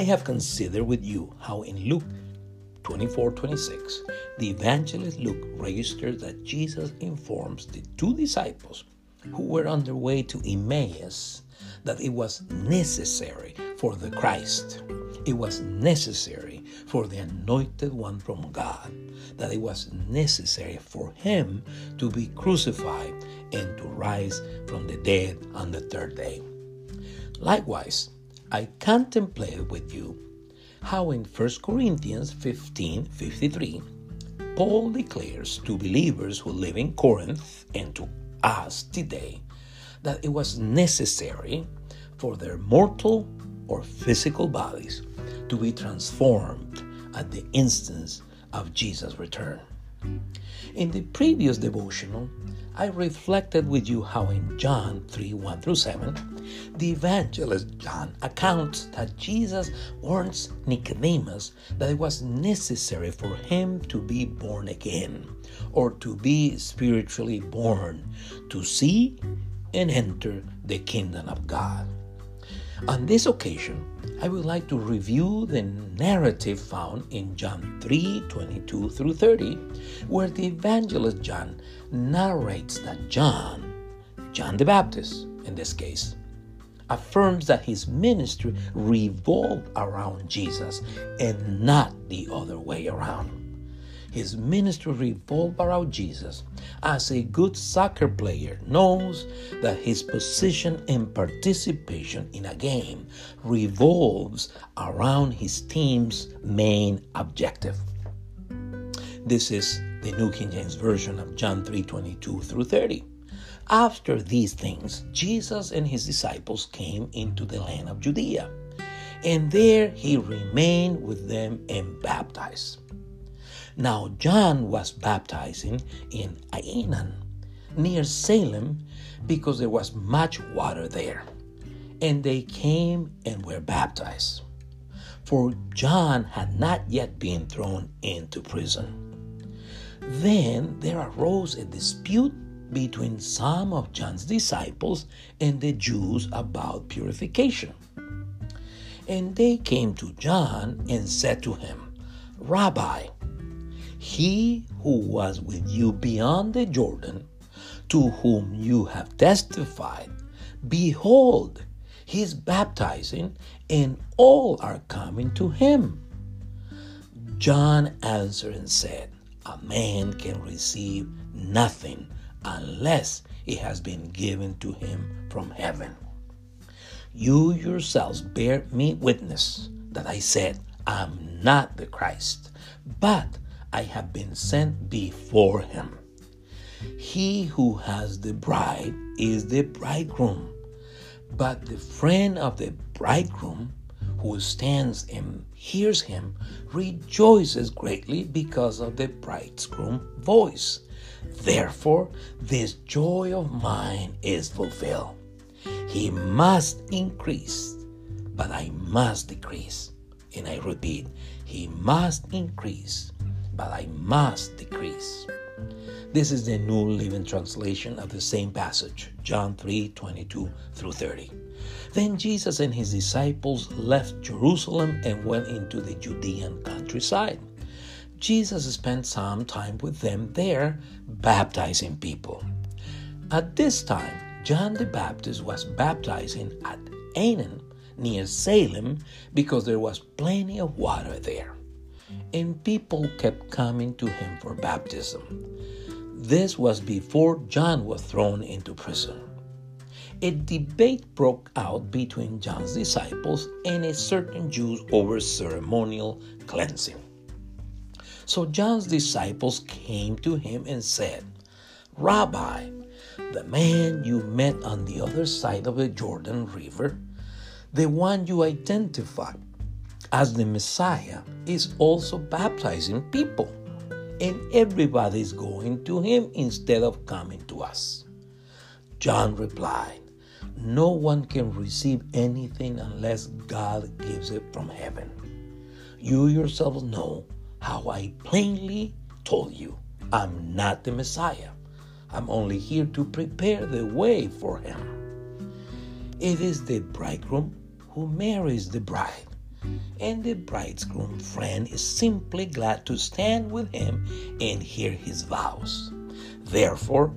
I have considered with you how in Luke 24 26, the evangelist Luke registers that Jesus informs the two disciples who were on their way to Emmaus that it was necessary for the Christ, it was necessary for the anointed one from God, that it was necessary for him to be crucified and to rise from the dead on the third day. Likewise, I contemplate with you how in 1 Corinthians 15 53, Paul declares to believers who live in Corinth and to us today that it was necessary for their mortal or physical bodies to be transformed at the instance of Jesus' return. In the previous devotional, I reflected with you how in John 3 1 through 7, the evangelist John accounts that Jesus warns Nicodemus that it was necessary for him to be born again, or to be spiritually born, to see and enter the kingdom of God. On this occasion, I would like to review the narrative found in John 3 22 through 30, where the evangelist John narrates that John, John the Baptist in this case, affirms that his ministry revolved around Jesus and not the other way around. His ministry revolved around Jesus. As a good soccer player knows that his position and participation in a game revolves around his team's main objective. This is the New King James Version of John 3 22 through 30. After these things, Jesus and his disciples came into the land of Judea, and there he remained with them and baptized. Now, John was baptizing in Aenon, near Salem, because there was much water there. And they came and were baptized. For John had not yet been thrown into prison. Then there arose a dispute between some of John's disciples and the Jews about purification. And they came to John and said to him, Rabbi, he who was with you beyond the Jordan, to whom you have testified, behold, he is baptizing, and all are coming to him. John answered and said, A man can receive nothing unless it has been given to him from heaven. You yourselves bear me witness that I said, I'm not the Christ, but I have been sent before him. He who has the bride is the bridegroom, but the friend of the bridegroom who stands and hears him rejoices greatly because of the bridegroom's voice. Therefore, this joy of mine is fulfilled. He must increase, but I must decrease. And I repeat, he must increase, but I must decrease. This is the New Living Translation of the same passage, John 3 22 through 30. Then Jesus and his disciples left Jerusalem and went into the Judean countryside. Jesus spent some time with them there, baptizing people. At this time, John the Baptist was baptizing at Aenon near Salem because there was plenty of water there and people kept coming to him for baptism. This was before John was thrown into prison. A debate broke out between John's disciples and a certain Jews over ceremonial cleansing. So John's disciples came to him and said, Rabbi, the man you met on the other side of the Jordan River, the one you identified as the Messiah, is also baptizing people, and everybody is going to him instead of coming to us. John replied, No one can receive anything unless God gives it from heaven. You yourselves know how I plainly told you I'm not the Messiah. I'm only here to prepare the way for him. It is the bridegroom who marries the bride. And the bridegroom friend is simply glad to stand with him and hear his vows. Therefore,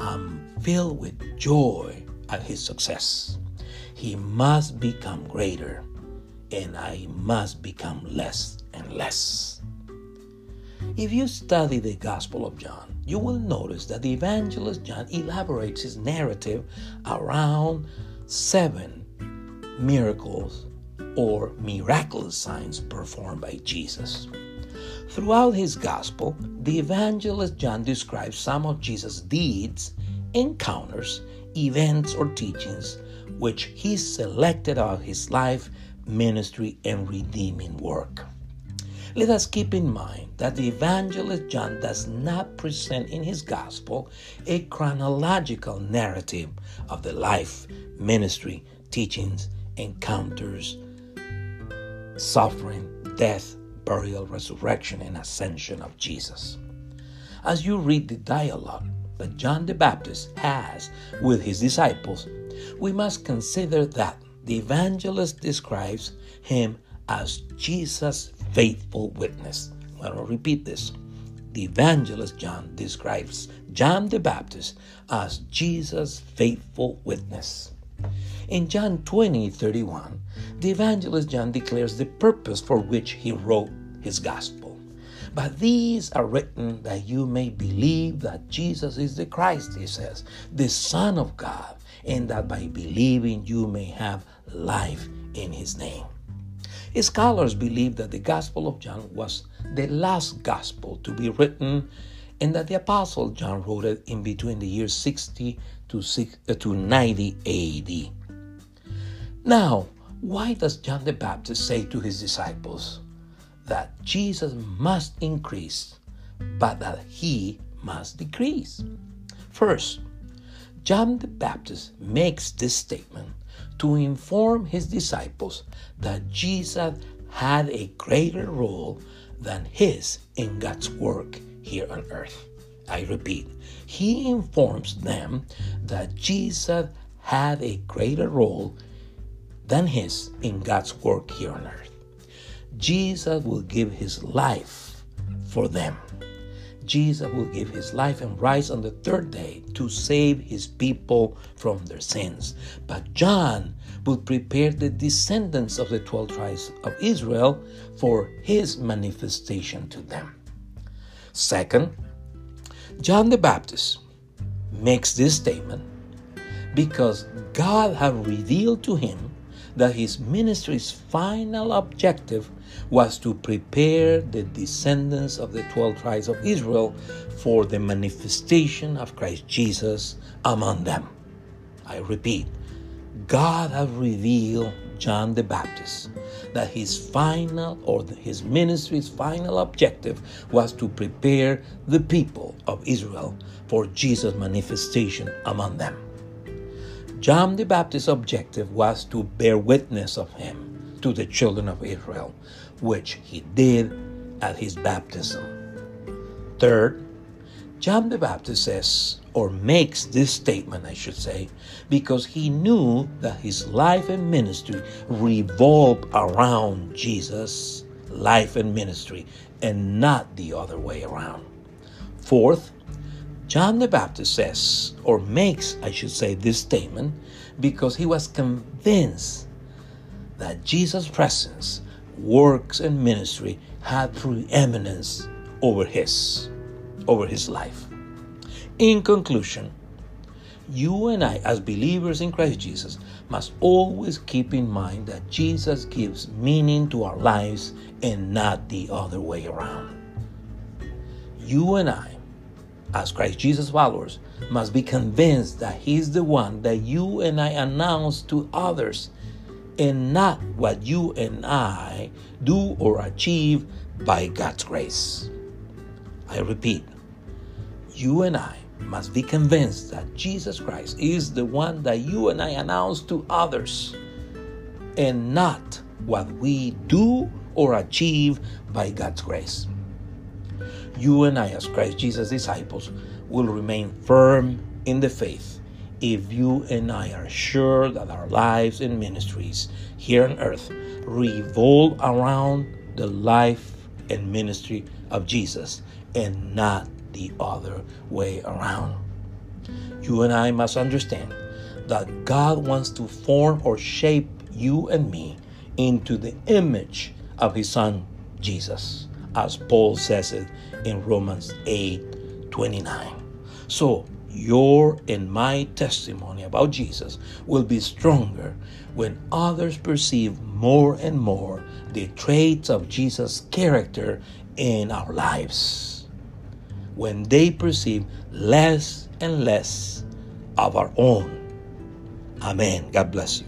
I'm filled with joy at his success. He must become greater, and I must become less and less. If you study the Gospel of John, you will notice that the evangelist John elaborates his narrative around seven miracles or miraculous signs performed by Jesus. Throughout his gospel, the evangelist John describes some of Jesus' deeds, encounters, events, or teachings which he selected out of his life, ministry, and redeeming work. Let us keep in mind that the evangelist John does not present in his gospel a chronological narrative of the life, ministry, teachings, encounters, suffering, death, burial, resurrection, and ascension of Jesus. As you read the dialogue that John the Baptist has with his disciples, we must consider that the evangelist describes him as Jesus' faithful witness. Going to repeat this. The evangelist John describes John the Baptist as Jesus' faithful witness. In John 20 31, the evangelist John declares the purpose for which he wrote his gospel. But these are written that you may believe that Jesus is the Christ, he says, the Son of God, and that by believing you may have life in his name. Scholars believe that the Gospel of John was the last gospel to be written and that the Apostle John wrote it in between the years 60 to, 60, uh, to 90 AD. Now, why does John the Baptist say to his disciples that Jesus must increase, but that he must decrease? First, John the Baptist makes this statement to inform his disciples that Jesus had a greater role than his in God's work here on earth. I repeat, he informs them that Jesus had a greater role than his in God's work here on earth. Jesus will give his life for them. Jesus will give his life and rise on the third day to save his people from their sins. But John will prepare the descendants of the 12 tribes of Israel for his manifestation to them. Second, John the Baptist makes this statement because God had revealed to him that his ministry's final objective was to prepare the descendants of the 12 tribes of Israel for the manifestation of Christ Jesus among them. I repeat, God has revealed John the Baptist that his final or his ministry's final objective was to prepare the people of Israel for Jesus' manifestation among them. John the Baptist's objective was to bear witness of him to the children of Israel, which he did at his baptism. Third, John the Baptist says, or makes this statement, I should say, because he knew that his life and ministry revolved around Jesus' life and ministry and not the other way around. Fourth, John the Baptist says, or makes, I should say, this statement because he was convinced that Jesus' presence, works, and ministry had preeminence over his, over his life. In conclusion, you and I, as believers in Christ Jesus, must always keep in mind that Jesus gives meaning to our lives and not the other way around. You and I as Christ Jesus followers, must be convinced that He's the one that you and I announce to others and not what you and I do or achieve by God's grace. I repeat, you and I must be convinced that Jesus Christ is the one that you and I announce to others and not what we do or achieve by God's grace. You and I, as Christ Jesus' disciples, will remain firm in the faith if you and I are sure that our lives and ministries here on earth revolve around the life and ministry of Jesus and not the other way around. You and I must understand that God wants to form or shape you and me into the image of His Son, Jesus, as Paul says it in Romans 8 29. So, your and my testimony about Jesus will be stronger when others perceive more and more the traits of Jesus' character in our lives. When they perceive less and less of our own. Amen. God bless you.